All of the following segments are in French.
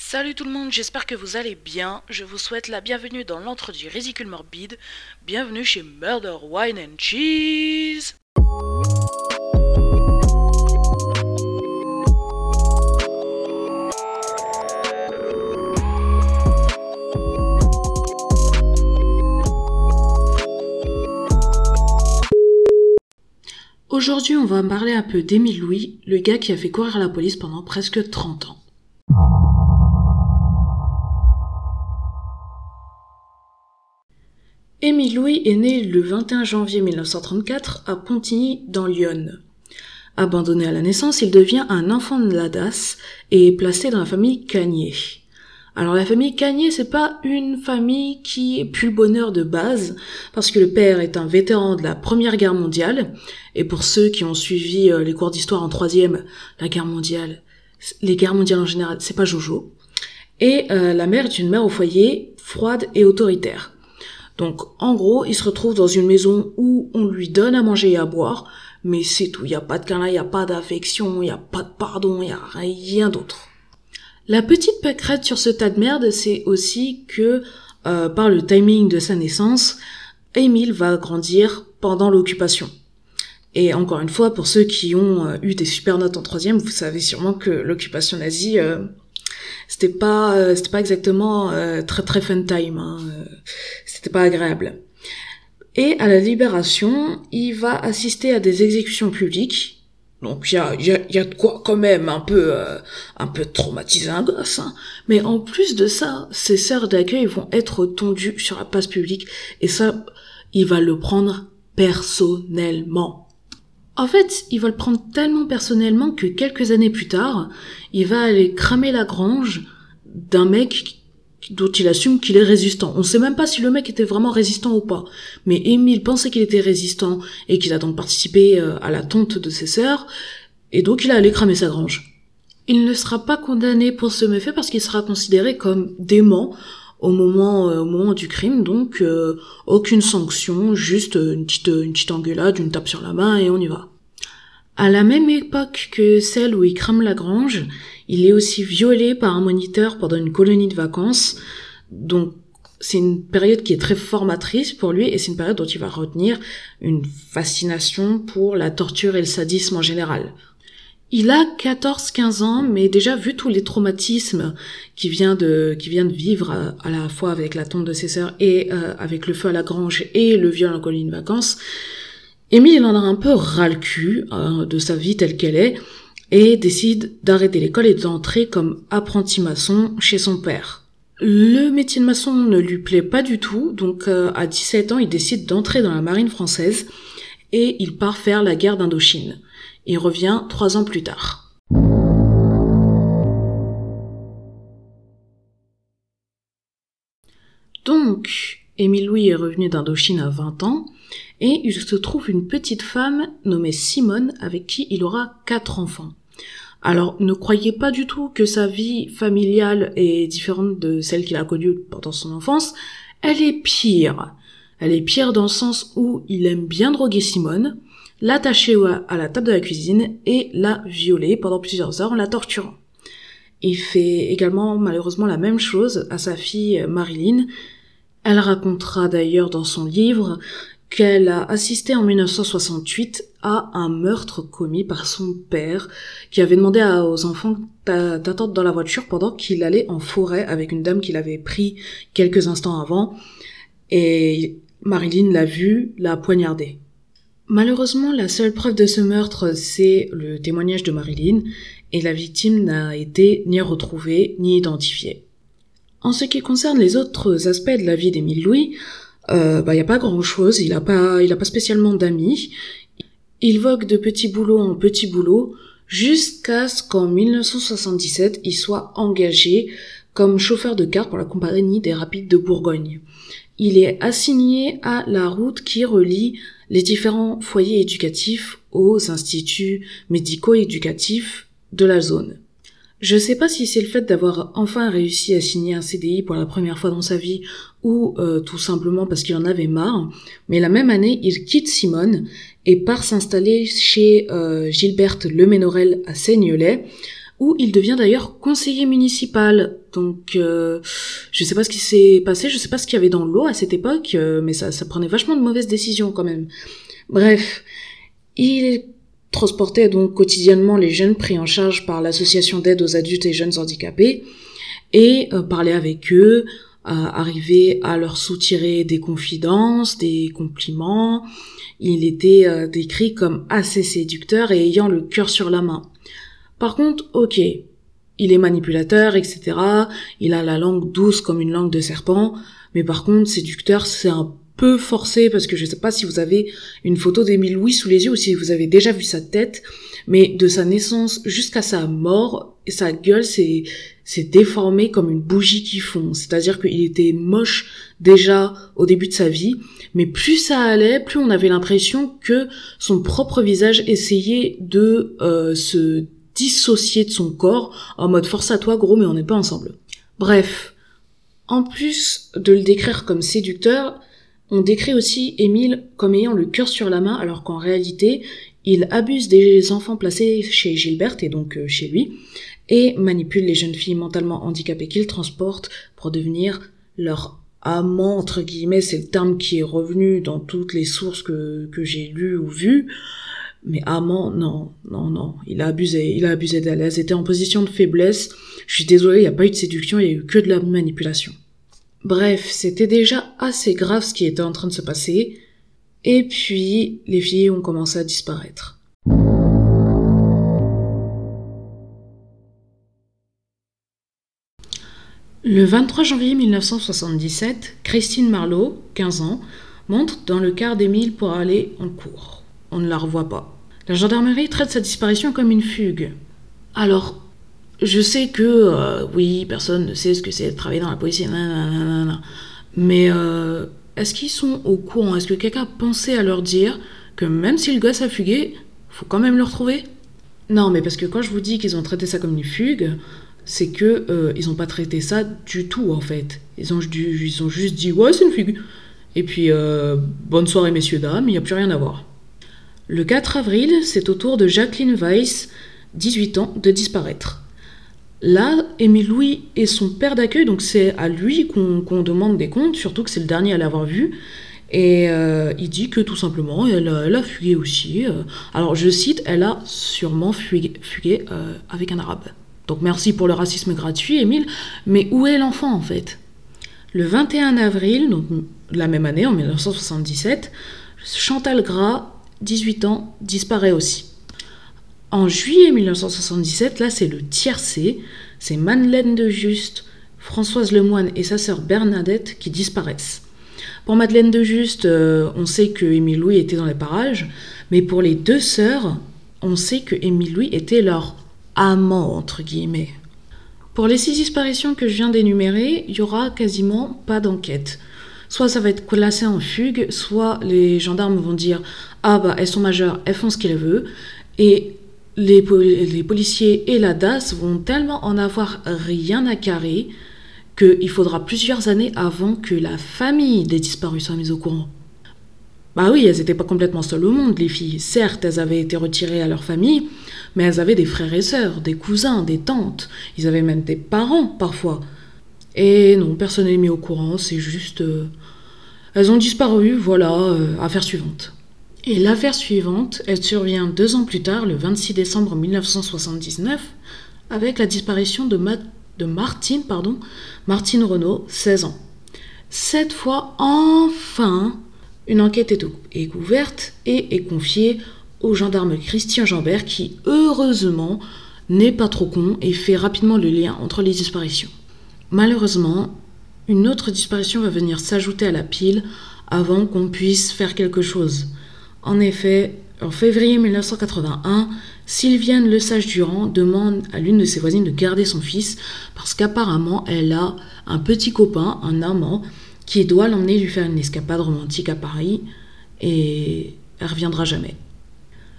Salut tout le monde, j'espère que vous allez bien. Je vous souhaite la bienvenue dans l'entre du Ridicule Morbide. Bienvenue chez Murder Wine and Cheese. Aujourd'hui, on va parler un peu d'Émile Louis, le gars qui a fait courir la police pendant presque 30 ans. Émile Louis est né le 21 janvier 1934 à Pontigny dans l'Yonne. Abandonné à la naissance, il devient un enfant de la DAS et est placé dans la famille Cagné. Alors la famille Cagné, c'est pas une famille qui est le bonheur de base, parce que le père est un vétéran de la Première Guerre mondiale, et pour ceux qui ont suivi euh, les cours d'histoire en troisième, la guerre mondiale, les guerres mondiales en général, c'est pas Jojo. Et euh, la mère est une mère au foyer, froide et autoritaire. Donc en gros, il se retrouve dans une maison où on lui donne à manger et à boire, mais c'est tout. Il n'y a pas de câlin, il n'y a pas d'affection, il n'y a pas de pardon, il n'y a rien d'autre. La petite pâquerette sur ce tas de merde, c'est aussi que euh, par le timing de sa naissance, Émile va grandir pendant l'occupation. Et encore une fois, pour ceux qui ont euh, eu des super notes en troisième, vous savez sûrement que l'occupation nazie, euh, c'était pas euh, c'était pas exactement très très fun time hein, c'était pas agréable. Et à la libération il va assister à des exécutions publiques. Donc il y a, y, a, y a de quoi quand même un peu un peu traumatiser un gosse hein. mais en plus de ça ses sœurs d'accueil vont être tondues sur la place publique. Et ça il va le prendre personnellement. En fait, il va le prendre tellement personnellement que quelques années plus tard, il va aller cramer la grange d'un mec dont il assume qu'il est résistant. On sait même pas si le mec était vraiment résistant ou pas. Mais Émile pensait qu'il était résistant et qu'il a donc participé euh, à la tonte de ses sœurs, et donc il a allé cramer sa grange. Il ne sera pas condamné pour ce méfait parce qu'il sera considéré comme dément au moment euh, au moment du crime donc euh, aucune sanction juste une petite une petite engueulade une tape sur la main et on y va à la même époque que celle où il crame la grange il est aussi violé par un moniteur pendant une colonie de vacances donc c'est une période qui est très formatrice pour lui et c'est une période dont il va retenir une fascination pour la torture et le sadisme en général. Il a 14-15 ans, mais déjà vu tous les traumatismes qu'il vient de, vient de vivre euh, à, la fois avec la tombe de ses sœurs et euh, avec le feu à la grange et le viol en colonie de vacances, Émile il en a un peu ras le cul euh, de sa vie telle qu'elle est et décide d'arrêter l'école et d'entrer comme apprenti maçon chez son père. Le métier de maçon ne lui plaît pas du tout, donc à 17 ans il décide d'entrer dans la marine française et il part faire la guerre d'Indochine. Il revient trois ans plus tard. Donc, Émile Louis est revenu d'Indochine à 20 ans, et il se trouve une petite femme nommée Simone avec qui il aura quatre enfants. Alors, ne croyez pas du tout que sa vie familiale est différente de celle qu'il a connue pendant son enfance. Elle est pire. Elle est pire dans le sens où il aime bien droguer Simone, l'attacher à la table de la cuisine et la violer pendant plusieurs heures en la torturant. Il fait également malheureusement la même chose à sa fille Marilyn. Elle racontera d'ailleurs dans son livre qu'elle a assisté en 1968 à un meurtre commis par son père qui avait demandé aux enfants d'attendre dans la voiture pendant qu'il allait en forêt avec une dame qu'il avait pris quelques instants avant et Marilyn l'a vu, l'a poignardé. Malheureusement, la seule preuve de ce meurtre, c'est le témoignage de Marilyn, et la victime n'a été ni retrouvée ni identifiée. En ce qui concerne les autres aspects de la vie d'Émile Louis, euh, bah, y a pas grand chose, il a pas, il a pas spécialement d'amis. Il vogue de petit boulot en petit boulot jusqu'à ce qu'en 1977, il soit engagé comme chauffeur de car pour la compagnie des Rapides de Bourgogne. Il est assigné à la route qui relie les différents foyers éducatifs aux instituts médico-éducatifs de la zone. Je sais pas si c'est le fait d'avoir enfin réussi à signer un CDI pour la première fois dans sa vie ou euh, tout simplement parce qu'il en avait marre, mais la même année, il quitte Simone et part s'installer chez euh, Gilberte Leménorel à Seignelay où il devient d'ailleurs conseiller municipal. Donc, euh, je sais pas ce qui s'est passé, je sais pas ce qu'il y avait dans l'eau à cette époque, euh, mais ça, ça prenait vachement de mauvaises décisions quand même. Bref, il transportait donc quotidiennement les jeunes pris en charge par l'association d'aide aux adultes et jeunes handicapés et euh, parlait avec eux, arriver à leur soutirer des confidences, des compliments. Il était euh, décrit comme assez séducteur et ayant le cœur sur la main. Par contre, ok, il est manipulateur, etc. Il a la langue douce comme une langue de serpent, mais par contre, séducteur, c'est un peu forcé parce que je sais pas si vous avez une photo d'Émile Louis sous les yeux ou si vous avez déjà vu sa tête, mais de sa naissance jusqu'à sa mort, sa gueule c'est c'est déformé comme une bougie qui fond. C'est-à-dire qu'il était moche déjà au début de sa vie, mais plus ça allait, plus on avait l'impression que son propre visage essayait de euh, se dissocier de son corps en mode force à toi gros mais on n'est pas ensemble. Bref, en plus de le décrire comme séducteur, on décrit aussi Émile comme ayant le cœur sur la main alors qu'en réalité il abuse des enfants placés chez Gilberte et donc euh, chez lui et manipule les jeunes filles mentalement handicapées qu'il transporte pour devenir leur amant entre guillemets, c'est le terme qui est revenu dans toutes les sources que, j'ai lues ou vues. Mais amant, non, non, non, il a abusé, il a abusé d'elle. Elles étaient en position de faiblesse. Je suis désolée, il n'y a pas eu de séduction, il y a eu que de la manipulation. Bref, c'était déjà assez grave ce qui était en train de se passer. Et puis, les filles ont commencé à disparaître. Le 23 janvier 1977, Christine Marlowe, 15 ans, monte dans le car d'Émile pour aller en cours. On ne la revoit pas. La gendarmerie traite sa disparition comme une fugue. Alors, je sais que, euh, oui, personne ne sait ce que c'est de travailler dans la police, mais euh, est-ce qu'ils sont au courant? Est-ce que quelqu'un a pensé à leur dire que même si le gosse a fugué, faut quand même le retrouver? Non, mais parce que quand je vous dis qu'ils ont traité ça comme une fugue, c'est que euh, ils ont pas traité ça du tout en fait. Ils ont, ils ont juste dit ouais c'est une fugue. Et puis bonne soirée messieurs dames, il n'y a plus rien à voir. Le 4 avril, c'est au tour de Jacqueline Weiss, 18 ans, de disparaître. Là, Émile Louis est son père d'accueil, donc c'est à lui qu'on demande des comptes, surtout que c'est le dernier à l'avoir vu. Et euh, il dit que tout simplement, elle, a fugué aussi. Euh. alors je cite, elle a sûrement fugué, euh, avec un arabe. Donc merci pour le racisme gratuit, Émile. Mais où est l'enfant en fait? Le 21 avril, donc la même année, en 1977, Chantal Gras, 18 ans, disparaît aussi. En juillet 1977, là c'est le tiercé, c'est Madeleine de Juste, Françoise Lemoine et sa sœur Bernadette qui disparaissent. Pour Madeleine de Juste, euh, on sait que Émile Louis était dans les parages, mais pour les deux sœurs, on sait que Émile Louis était leur amant, entre guillemets. Pour les six disparitions que je viens d'énumérer, il y aura quasiment pas d'enquête. Soit ça va être classé en fugue, soit les gendarmes vont dire Ah bah elles sont majeures, elles font ce qu'elles veulent. Et les, policiers et la DAS vont tellement en avoir rien à carrer qu'il faudra plusieurs années avant que la famille des disparus soit mise au courant. Bah oui, elles n'étaient pas complètement seules au monde, les filles. Certes, elles avaient été retirées à leur famille, mais elles avaient des frères et sœurs, des cousins, des tantes. Ils avaient même des parents, parfois. Et non, personne n'est mis au courant, c'est juste... Euh, elles ont disparu, voilà, euh, affaire suivante. Et l'affaire suivante, elle survient deux ans plus tard, le 26 décembre 1979, avec la disparition de, Martine, pardon, Martine Renault, 16 ans. Cette fois, enfin, une enquête est ouverte et est confiée au gendarme Christian Jambert qui, heureusement, n'est pas trop con et fait rapidement le lien entre les disparitions. Malheureusement, une autre disparition va venir s'ajouter à la pile avant qu'on puisse faire quelque chose. En effet, en février 1981, Sylviane Lesage-Durand demande à l'une de ses voisines de garder son fils parce qu'apparemment elle a un petit copain, un amant, qui doit l'emmener lui faire une escapade romantique à Paris et elle reviendra jamais.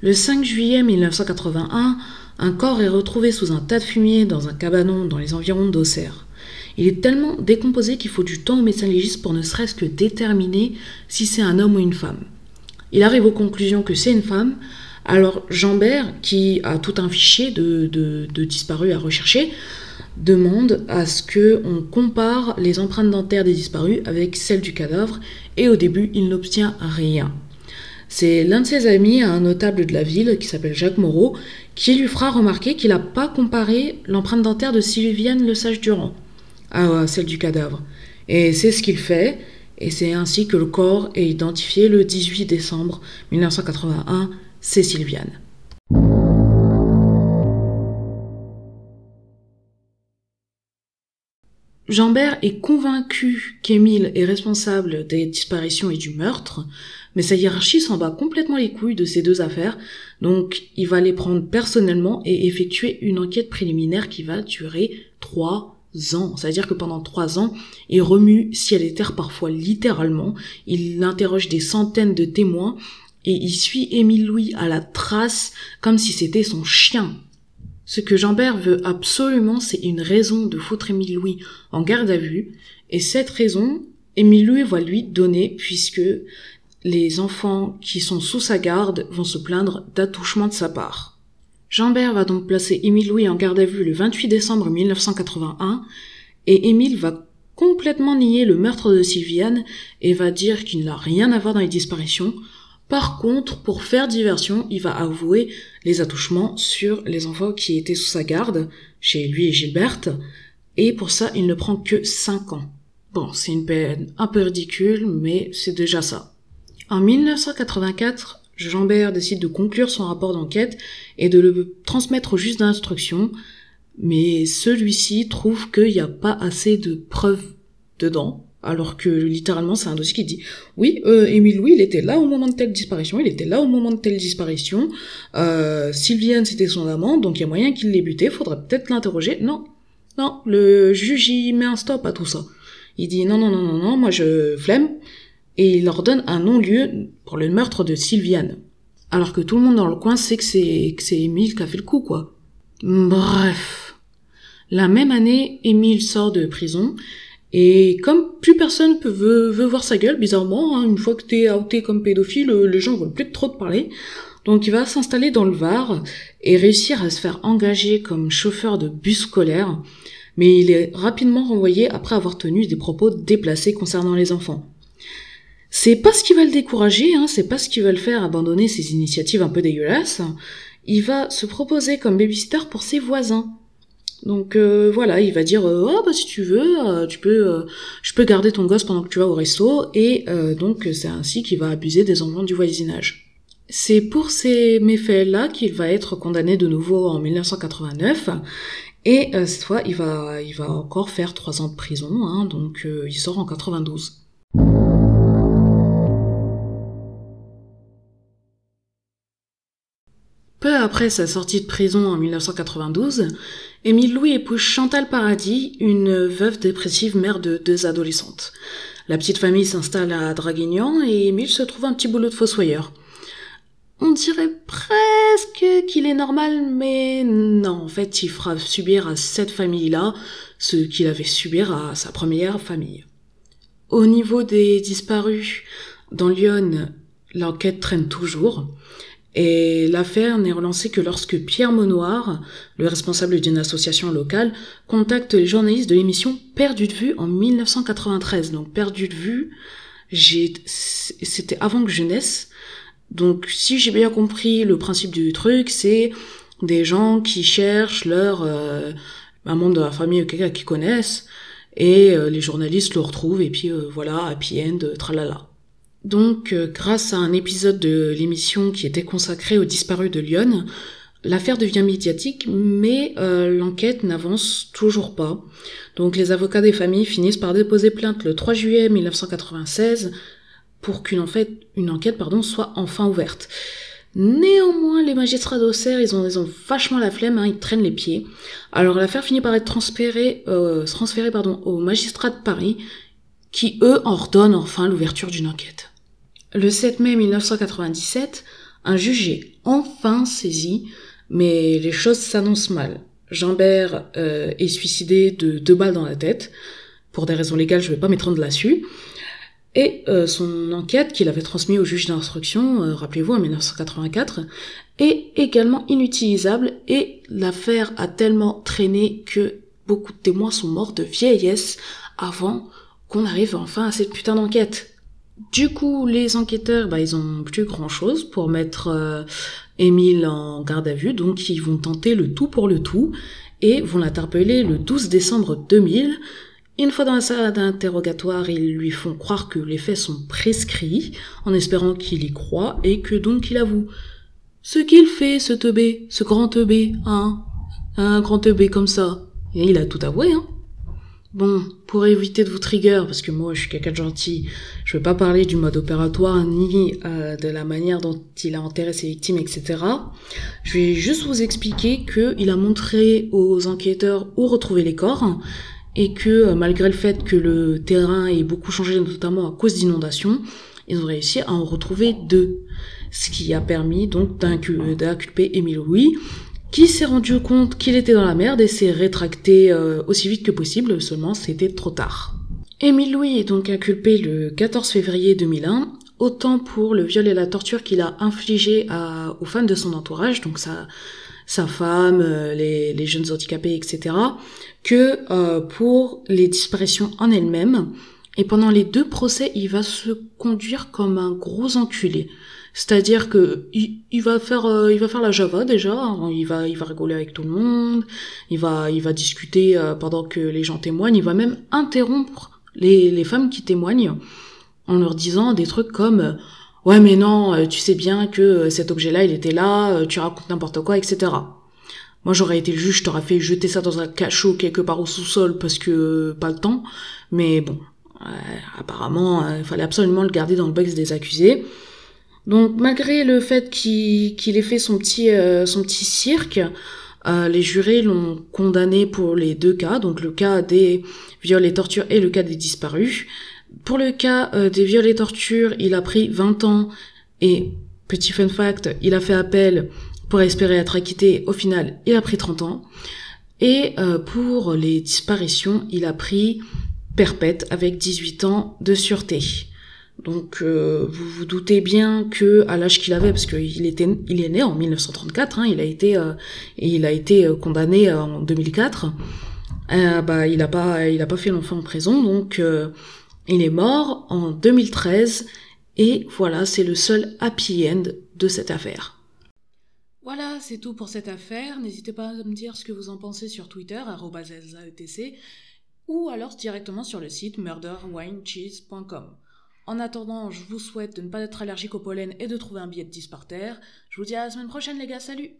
Le 5 juillet 1981, un corps est retrouvé sous un tas de fumier dans un cabanon dans les environs d'Auxerre. Il est tellement décomposé qu'il faut du temps au médecin légiste pour ne serait-ce que déterminer si c'est un homme ou une femme. Il arrive aux conclusions que c'est une femme, Alors Jambert, qui a tout un fichier de, de, disparus à rechercher, demande à ce que on compare les empreintes dentaires des disparus avec celles du cadavre et au début il n'obtient rien. C'est l'un de ses amis, un notable de la ville qui s'appelle Jacques Moreau, qui lui fera remarquer qu'il n'a pas comparé l'empreinte dentaire de Sylviane Le Sage Durand à celle du cadavre. Et c'est ce qu'il fait, et c'est ainsi que le corps est identifié le 18 décembre 1981, c'est Sylviane. Jambert est convaincu qu'Émile est responsable des disparitions et du meurtre, mais sa hiérarchie s'en bat complètement les couilles de ces deux affaires, donc il va les prendre personnellement et effectuer une enquête préliminaire qui va durer trois C'est-à-dire que pendant trois ans, il remue ciel et terre parfois littéralement, il interroge des centaines de témoins et il suit Émile Louis à la trace comme si c'était son chien. Ce que Jambert veut absolument, c'est une raison de foutre Émile Louis en garde à vue, et cette raison, Émile Louis va lui donner, puisque les enfants qui sont sous sa garde vont se plaindre d'attouchement de sa part. Jambert va donc placer Émile Louis en garde à vue le 28 décembre 1981, et Émile va complètement nier le meurtre de Sylviane et va dire qu'il n'a rien à voir dans les disparitions, par contre, pour faire diversion, il va avouer les attouchements sur les enfants qui étaient sous sa garde, chez lui et Gilberte, et pour ça, il ne prend que 5 ans. Bon, c'est une peine un peu ridicule, mais c'est déjà ça. En 1984, Jambert décide de conclure son rapport d'enquête et de le transmettre au juge d'instruction, mais celui-ci trouve qu'il n'y a pas assez de preuves dedans, alors que littéralement c'est un dossier qui dit oui euh, Émile Louis il était là au moment de telle disparition il était là au moment de telle disparition euh, Sylviane c'était son amant donc il y a moyen qu'il l'ait buté faudrait peut-être l'interroger. Non non le juge il met un stop à tout ça. Il dit non non non non non moi je flemme et il leur donne un non-lieu pour le meurtre de Sylviane. Alors que tout le monde dans le coin sait que c'est que c'est Émile qui a fait le coup quoi. Bref. La même année Émile sort de prison. Et comme plus personne peut, veut, veut voir sa gueule, bizarrement, hein, une fois que t'es outé comme pédophile, les gens veulent plus trop te parler. Donc il va s'installer dans le Var et réussir à se faire engager comme chauffeur de bus scolaire, mais il est rapidement renvoyé après avoir tenu des propos déplacés concernant les enfants. C'est pas ce qui va le décourager, hein, c'est pas ce qui va le faire abandonner ses initiatives un peu dégueulasses. Il va se proposer comme babysitter pour ses voisins. Donc euh, voilà, il va dire euh, oh bah si tu veux, euh, tu peux, je peux garder ton gosse pendant que tu vas au resto et donc c'est ainsi qu'il va abuser des enfants du voisinage. C'est pour ces méfaits-là qu'il va être condamné de nouveau en 1989 et cette fois il va il va encore faire trois ans de prison, hein, donc il sort en 92. Peu après sa sortie de prison en 1992, Émile Louis épouse Chantal Paradis, une veuve dépressive mère de deux adolescentes. La petite famille s'installe à Draguignan et Émile se trouve un petit boulot de fossoyeur. On dirait presque qu'il est normal, mais non, en fait, il fera subir à cette famille-là ce qu'il avait subir à sa première famille. Au niveau des disparus, dans Lyon, l'enquête traîne toujours. Et l'affaire n'est relancée que lorsque Pierre Monoir, le responsable d'une association locale, contacte les journalistes de l'émission Perdu de vue en 1993. Donc Perdu de vue, c'était avant que je naisse. Donc si j'ai bien compris le principe du truc, c'est des gens qui cherchent leur euh, un membre de la famille ou quelqu'un qu'ils connaissent et euh, les journalistes le retrouvent et puis euh, voilà happy end tralala. Donc, euh, grâce à un épisode de l'émission qui était consacré aux disparus de Lyon, l'affaire devient médiatique, mais euh, l'enquête n'avance toujours pas. Donc, les avocats des familles finissent par déposer plainte le 3 juillet 1996 pour qu'une une enquête pardon, soit enfin ouverte. Néanmoins, les magistrats d'Auxerre, ils ont, ils ont vachement la flemme, hein, ils traînent les pieds. Alors l'affaire finit par être transférée, euh, transférée pardon, aux magistrats de Paris, qui eux ordonnent enfin l'ouverture d'une enquête. Le 7 mai 1997, un juge est enfin saisi, mais les choses s'annoncent mal. Jambert euh, est suicidé de deux balles dans la tête. Pour des raisons légales, je ne vais pas m'étendre là-dessus. Et euh, son enquête qu'il avait transmise au juge d'instruction, euh, rappelez-vous, en 1984, est également inutilisable et l'affaire a tellement traîné que beaucoup de témoins sont morts de vieillesse avant qu'on arrive enfin à cette putain d'enquête. Du coup, les enquêteurs, bah, ils ont plus grand chose pour mettre euh, en garde à vue, donc ils vont tenter le tout pour le tout et vont l'interpeller le 12 décembre 2000. Une fois dans la salle d'interrogatoire, ils lui font croire que les faits sont prescrits, en espérant qu'il y croit et que donc il avoue. Ce qu'il fait, ce teubé, ce grand teubé, hein, un grand teubé comme ça. Il a tout avoué, hein. Bon, pour éviter de vous trigger, parce que moi je suis quelqu'un de gentil, je vais pas parler du mode opératoire ni euh, de la manière dont il a enterré ses victimes, etc. Je vais juste vous expliquer qu'il a montré aux enquêteurs où retrouver les corps et que euh, malgré le fait que le terrain ait beaucoup changé, notamment à cause d'inondations, ils ont réussi à en retrouver deux. Ce qui a permis donc d'inculper Émile Louis qui s'est rendu compte qu'il était dans la merde et s'est rétracté euh, aussi vite que possible, seulement c'était trop tard. Émile Louis est donc inculpé le 14 février 2001, autant pour le viol et la torture qu'il a infligé aux femmes de son entourage, donc sa, femme, euh, les, les, jeunes handicapés, etc., que euh, pour les disparitions en elles-mêmes. Et pendant les deux procès, il va se conduire comme un gros enculé. C'est-à-dire que il, va faire euh, il va faire la Java déjà, hein. il va il va rigoler avec tout le monde, il va il va discuter euh, pendant que les gens témoignent, il va même interrompre les, les femmes qui témoignent en leur disant des trucs comme euh, ouais mais non tu sais bien que cet objet-là il était là, tu racontes n'importe quoi etc. Moi j'aurais été le juge, je t'aurais fait jeter ça dans un cachot quelque part au sous-sol parce que pas le temps, mais bon apparemment il fallait absolument le garder dans le box des accusés. Donc malgré le fait qu'il ait fait son petit, euh, cirque, euh, les jurés l'ont condamné pour les deux cas, donc le cas des viols et tortures et le cas des disparus. Pour le cas euh, des viols et tortures, il a pris 20 ans et, petit fun fact, il a fait appel pour espérer être acquitté. Au final, il a pris 30 ans. Et pour les disparitions, il a pris perpète avec 18 ans de sûreté. Donc euh, vous vous doutez bien que à l'âge qu'il avait, parce qu'il était, il est né en 1934, hein, il a été, euh, il a été euh, condamné en 2004. bah il a pas, il a pas fait l'enfant en prison, donc il est mort en 2013. Et voilà, c'est le seul happy end de cette affaire. Voilà, c'est tout pour cette affaire. N'hésitez pas à me dire ce que vous en pensez sur Twitter, etc. ou alors directement sur le site murderwinecheese.com. En attendant, je vous souhaite de ne pas être allergique au pollen et de trouver un billet de 10 par terre. Je vous dis à la semaine prochaine les gars, salut